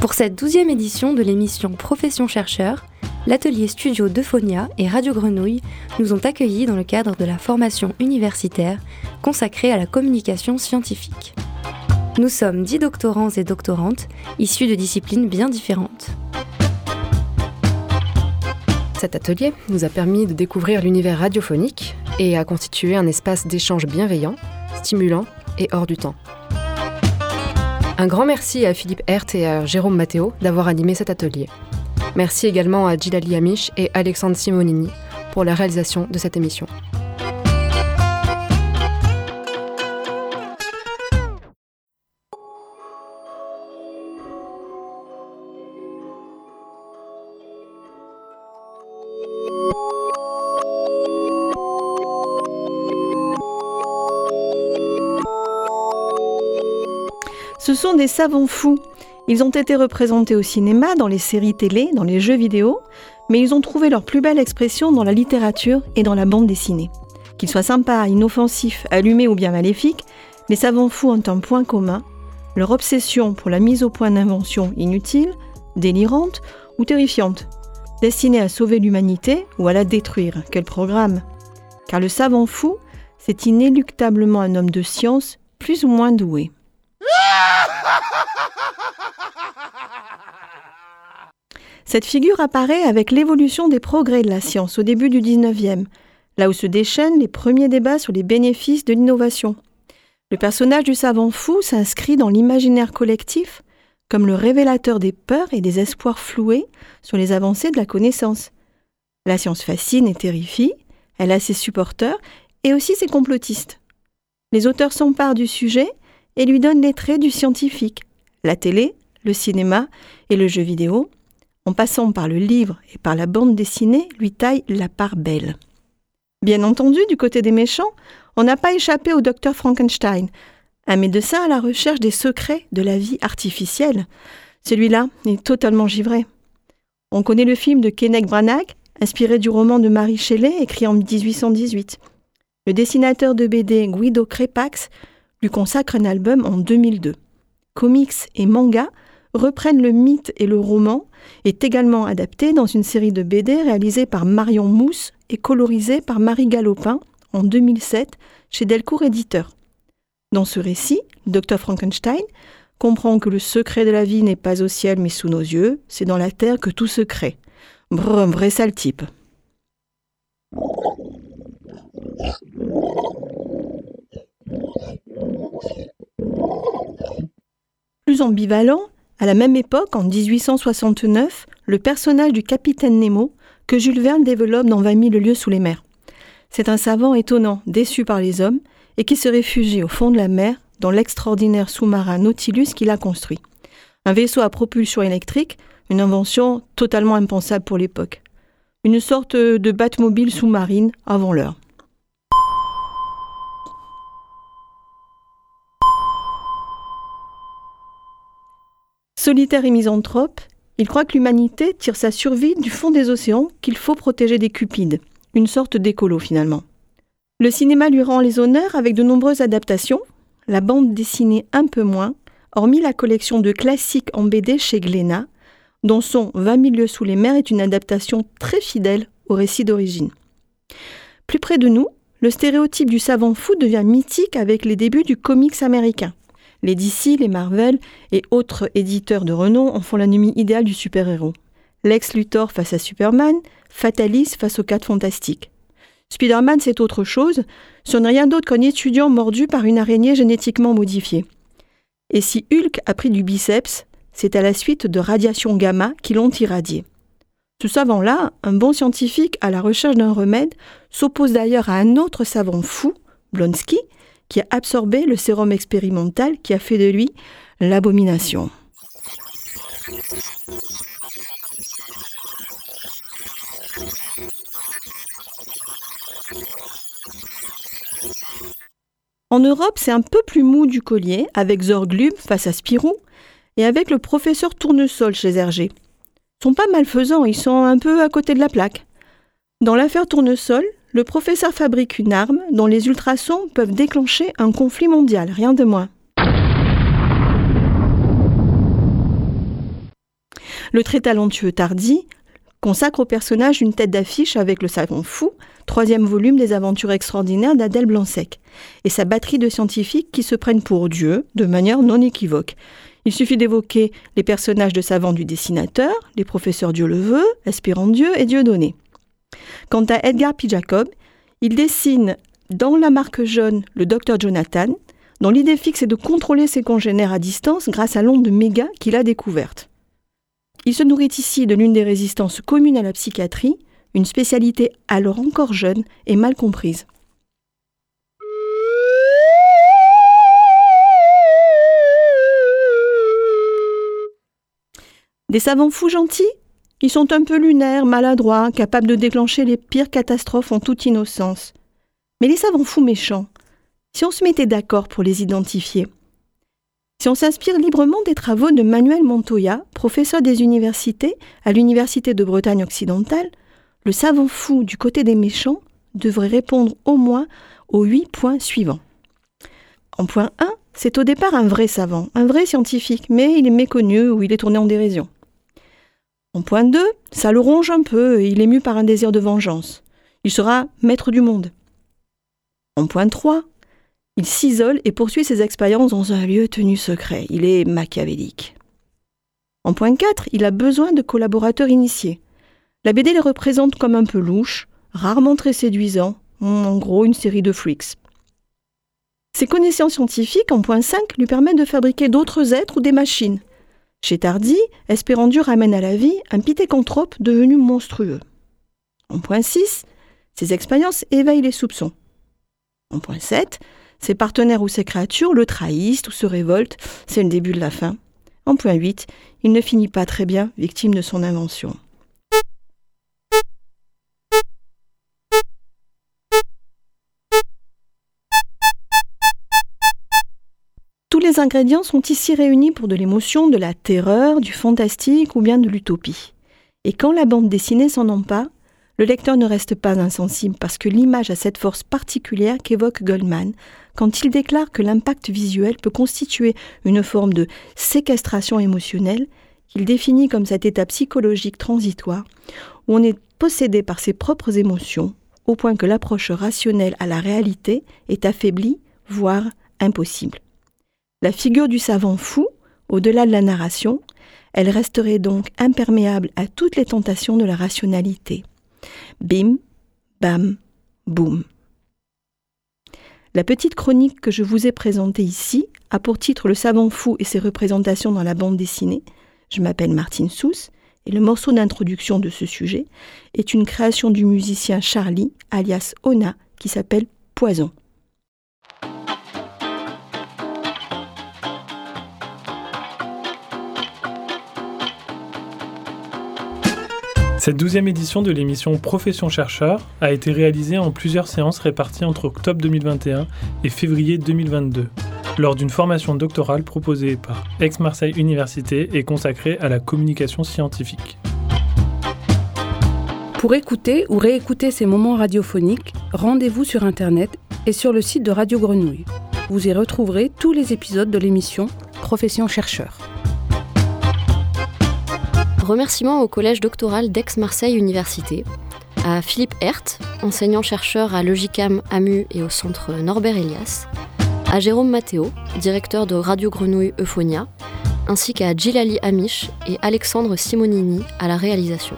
Pour cette douzième édition de l'émission Profession chercheur, l'atelier studio d'Euphonia et Radio Grenouille nous ont accueillis dans le cadre de la formation universitaire consacrée à la communication scientifique. Nous sommes dix doctorants et doctorantes issus de disciplines bien différentes. Cet atelier nous a permis de découvrir l'univers radiophonique et a constitué un espace d'échange bienveillant, stimulant et hors du temps. Un grand merci à Philippe Hert et à Jérôme Matteo d'avoir animé cet atelier. Merci également à Gilali Amish et Alexandre Simonini pour la réalisation de cette émission. Sont des savants fous. Ils ont été représentés au cinéma, dans les séries télé, dans les jeux vidéo, mais ils ont trouvé leur plus belle expression dans la littérature et dans la bande dessinée. Qu'ils soient sympas, inoffensifs, allumés ou bien maléfiques, les savants fous ont un point commun, leur obsession pour la mise au point d'inventions inutiles, délirantes ou terrifiantes, destinées à sauver l'humanité ou à la détruire. Quel programme Car le savant fou, c'est inéluctablement un homme de science plus ou moins doué. Cette figure apparaît avec l'évolution des progrès de la science au début du 19e, là où se déchaînent les premiers débats sur les bénéfices de l'innovation. Le personnage du savant fou s'inscrit dans l'imaginaire collectif comme le révélateur des peurs et des espoirs floués sur les avancées de la connaissance. La science fascine et terrifie, elle a ses supporters et aussi ses complotistes. Les auteurs s'emparent du sujet et lui donnent les traits du scientifique, la télé, le cinéma et le jeu vidéo, en passant par le livre et par la bande dessinée, lui taille la part belle. Bien entendu, du côté des méchants, on n'a pas échappé au docteur Frankenstein, un médecin à la recherche des secrets de la vie artificielle. Celui-là est totalement givré. On connaît le film de Kenneth Branagh, inspiré du roman de Marie Shelley, écrit en 1818. Le dessinateur de BD Guido Crepax lui consacre un album en 2002. Comics et manga reprennent le mythe et le roman, est également adapté dans une série de BD réalisée par Marion Mousse et colorisée par Marie Galopin en 2007 chez Delcourt Éditeur. Dans ce récit, docteur Frankenstein comprend que le secret de la vie n'est pas au ciel mais sous nos yeux, c'est dans la terre que tout se crée. Brr, vrai sale type. Plus ambivalent, à la même époque, en 1869, le personnage du capitaine Nemo que Jules Verne développe dans 20 000 lieues sous les mers. C'est un savant étonnant, déçu par les hommes, et qui se réfugie au fond de la mer dans l'extraordinaire sous-marin Nautilus qu'il a construit. Un vaisseau à propulsion électrique, une invention totalement impensable pour l'époque. Une sorte de Batmobile sous-marine avant l'heure. Solitaire et misanthrope, il croit que l'humanité tire sa survie du fond des océans qu'il faut protéger des cupides, une sorte d'écolo finalement. Le cinéma lui rend les honneurs avec de nombreuses adaptations, la bande dessinée un peu moins, hormis la collection de classiques en BD chez Glénat, dont son 20 000 lieues sous les mers est une adaptation très fidèle au récit d'origine. Plus près de nous, le stéréotype du savant fou devient mythique avec les débuts du comics américain. Les DC, les Marvel et autres éditeurs de renom en font l'ennemi idéal du super-héros. Lex Luthor face à Superman, Fatalis face aux quatre fantastiques. Spider-Man, c'est autre chose, ce n'est rien d'autre qu'un étudiant mordu par une araignée génétiquement modifiée. Et si Hulk a pris du biceps, c'est à la suite de radiations gamma qui l'ont irradié. Ce savant-là, un bon scientifique à la recherche d'un remède, s'oppose d'ailleurs à un autre savant fou, Blonsky, qui a absorbé le sérum expérimental qui a fait de lui l'abomination. En Europe, c'est un peu plus mou du collier, avec Zorglub face à Spirou, et avec le professeur Tournesol chez Hergé. Ils sont pas malfaisants, ils sont un peu à côté de la plaque. Dans l'affaire Tournesol, le professeur fabrique une arme dont les ultrasons peuvent déclencher un conflit mondial, rien de moins. Le très talentueux Tardy consacre au personnage une tête d'affiche avec le savant fou, troisième volume des aventures extraordinaires d'Adèle Blanc-Sec, et sa batterie de scientifiques qui se prennent pour Dieu de manière non équivoque. Il suffit d'évoquer les personnages de savants du dessinateur, les professeurs Dieu le veut, Espérant Dieu et Dieudonné. Quant à Edgar P. Jacob, il dessine dans la marque jaune le docteur Jonathan, dont l'idée fixe est de contrôler ses congénères à distance grâce à l'onde méga qu'il a découverte. Il se nourrit ici de l'une des résistances communes à la psychiatrie, une spécialité alors encore jeune et mal comprise. Des savants fous gentils? Ils sont un peu lunaires, maladroits, capables de déclencher les pires catastrophes en toute innocence. Mais les savants fous méchants, si on se mettait d'accord pour les identifier, si on s'inspire librement des travaux de Manuel Montoya, professeur des universités à l'Université de Bretagne occidentale, le savant fou du côté des méchants devrait répondre au moins aux huit points suivants. En point 1, c'est au départ un vrai savant, un vrai scientifique, mais il est méconnu ou il est tourné en dérision. En point 2, ça le ronge un peu et il est mu par un désir de vengeance. Il sera maître du monde. En point 3, il s'isole et poursuit ses expériences dans un lieu tenu secret. Il est machiavélique. En point 4, il a besoin de collaborateurs initiés. La BD les représente comme un peu louches, rarement très séduisants, en gros une série de freaks. Ses connaissances scientifiques, en point 5, lui permettent de fabriquer d'autres êtres ou des machines. Chez Tardy, Espérandieu ramène à la vie un pithécanthrope devenu monstrueux. En point 6, ses expériences éveillent les soupçons. En point 7, ses partenaires ou ses créatures le trahissent ou se révoltent, c'est le début de la fin. En point 8, il ne finit pas très bien, victime de son invention. Tous les ingrédients sont ici réunis pour de l'émotion, de la terreur, du fantastique ou bien de l'utopie. Et quand la bande dessinée s'en empare, le lecteur ne reste pas insensible parce que l'image a cette force particulière qu'évoque Goldman quand il déclare que l'impact visuel peut constituer une forme de séquestration émotionnelle qu'il définit comme cet état psychologique transitoire où on est possédé par ses propres émotions au point que l'approche rationnelle à la réalité est affaiblie, voire impossible. La figure du savant fou, au-delà de la narration, elle resterait donc imperméable à toutes les tentations de la rationalité. Bim, bam, boum. La petite chronique que je vous ai présentée ici a pour titre Le savant fou et ses représentations dans la bande dessinée. Je m'appelle Martine Sousse et le morceau d'introduction de ce sujet est une création du musicien Charlie, alias Ona, qui s'appelle Poison. Cette douzième édition de l'émission Profession chercheur a été réalisée en plusieurs séances réparties entre octobre 2021 et février 2022, lors d'une formation doctorale proposée par Aix-Marseille Université et consacrée à la communication scientifique. Pour écouter ou réécouter ces moments radiophoniques, rendez-vous sur Internet et sur le site de Radio Grenouille. Vous y retrouverez tous les épisodes de l'émission Profession chercheur. Remerciements au collège doctoral d'Aix-Marseille Université, à Philippe Hert, enseignant-chercheur à Logicam AMU et au centre Norbert Elias, à Jérôme Matteo, directeur de Radio Grenouille Euphonia, ainsi qu'à Gilali Amish et Alexandre Simonini à la réalisation.